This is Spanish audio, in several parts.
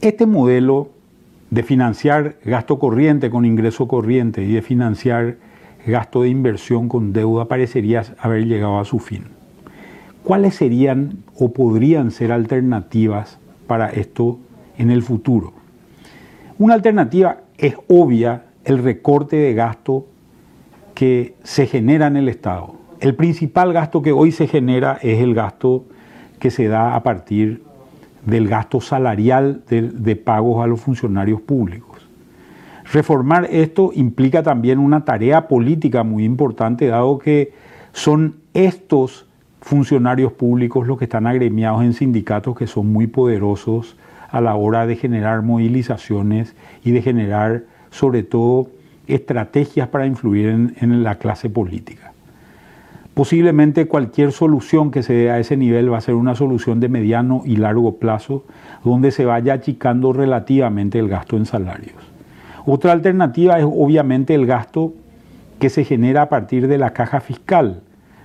Este modelo de financiar gasto corriente con ingreso corriente y de financiar gasto de inversión con deuda parecería haber llegado a su fin. ¿Cuáles serían o podrían ser alternativas para esto en el futuro? Una alternativa es obvia el recorte de gasto que se genera en el Estado. El principal gasto que hoy se genera es el gasto que se da a partir del gasto salarial de, pagos a los funcionarios públicos. Reformar esto implica también una tarea política muy importante, dado que son estos funcionarios públicos los que están agremiados en sindicatos que son muy poderosos a la hora de generar movilizaciones y de generar sobre todo estrategias para influir en, la clase política. Posiblemente cualquier solución que se dé a ese nivel va a ser una solución de mediano y largo plazo, donde se vaya achicando relativamente el gasto en salarios. Otra alternativa es obviamente el gasto que se genera a partir de la caja fiscal,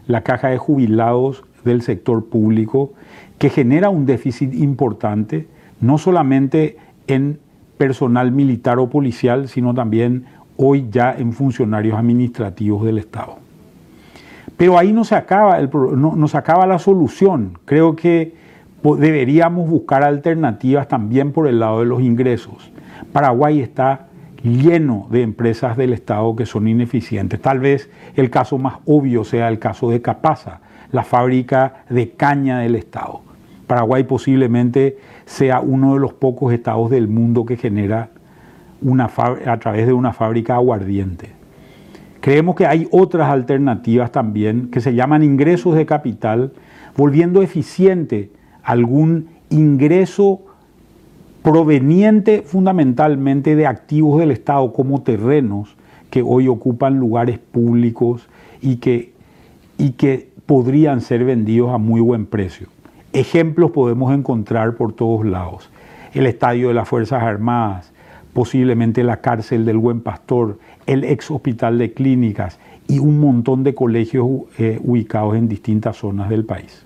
la caja de jubilados del sector público, que genera un déficit importante, no solamente en personal militar o policial, sino también hoy ya en funcionarios administrativos del Estado. Pero ahí no se acaba, el, no, se acaba la solución. Creo que deberíamos buscar alternativas también por el lado de los ingresos. Paraguay está lleno de empresas del Estado que son ineficientes. Tal vez el caso más obvio sea el caso de Capaza, la fábrica de caña del Estado. Paraguay posiblemente sea uno de los pocos estados del mundo que genera una a través de una fábrica aguardiente. Creemos que hay otras alternativas también que se llaman ingresos de capital, volviendo eficiente algún ingreso proveniente fundamentalmente de activos del Estado como terrenos que hoy ocupan lugares públicos y que, y que podrían ser vendidos a muy buen precio. Ejemplos podemos encontrar por todos lados. El estadio de las Fuerzas Armadas, posiblemente la cárcel del Buen Pastor, el ex hospital de clínicas y un montón de colegios eh, ubicados en distintas zonas del país.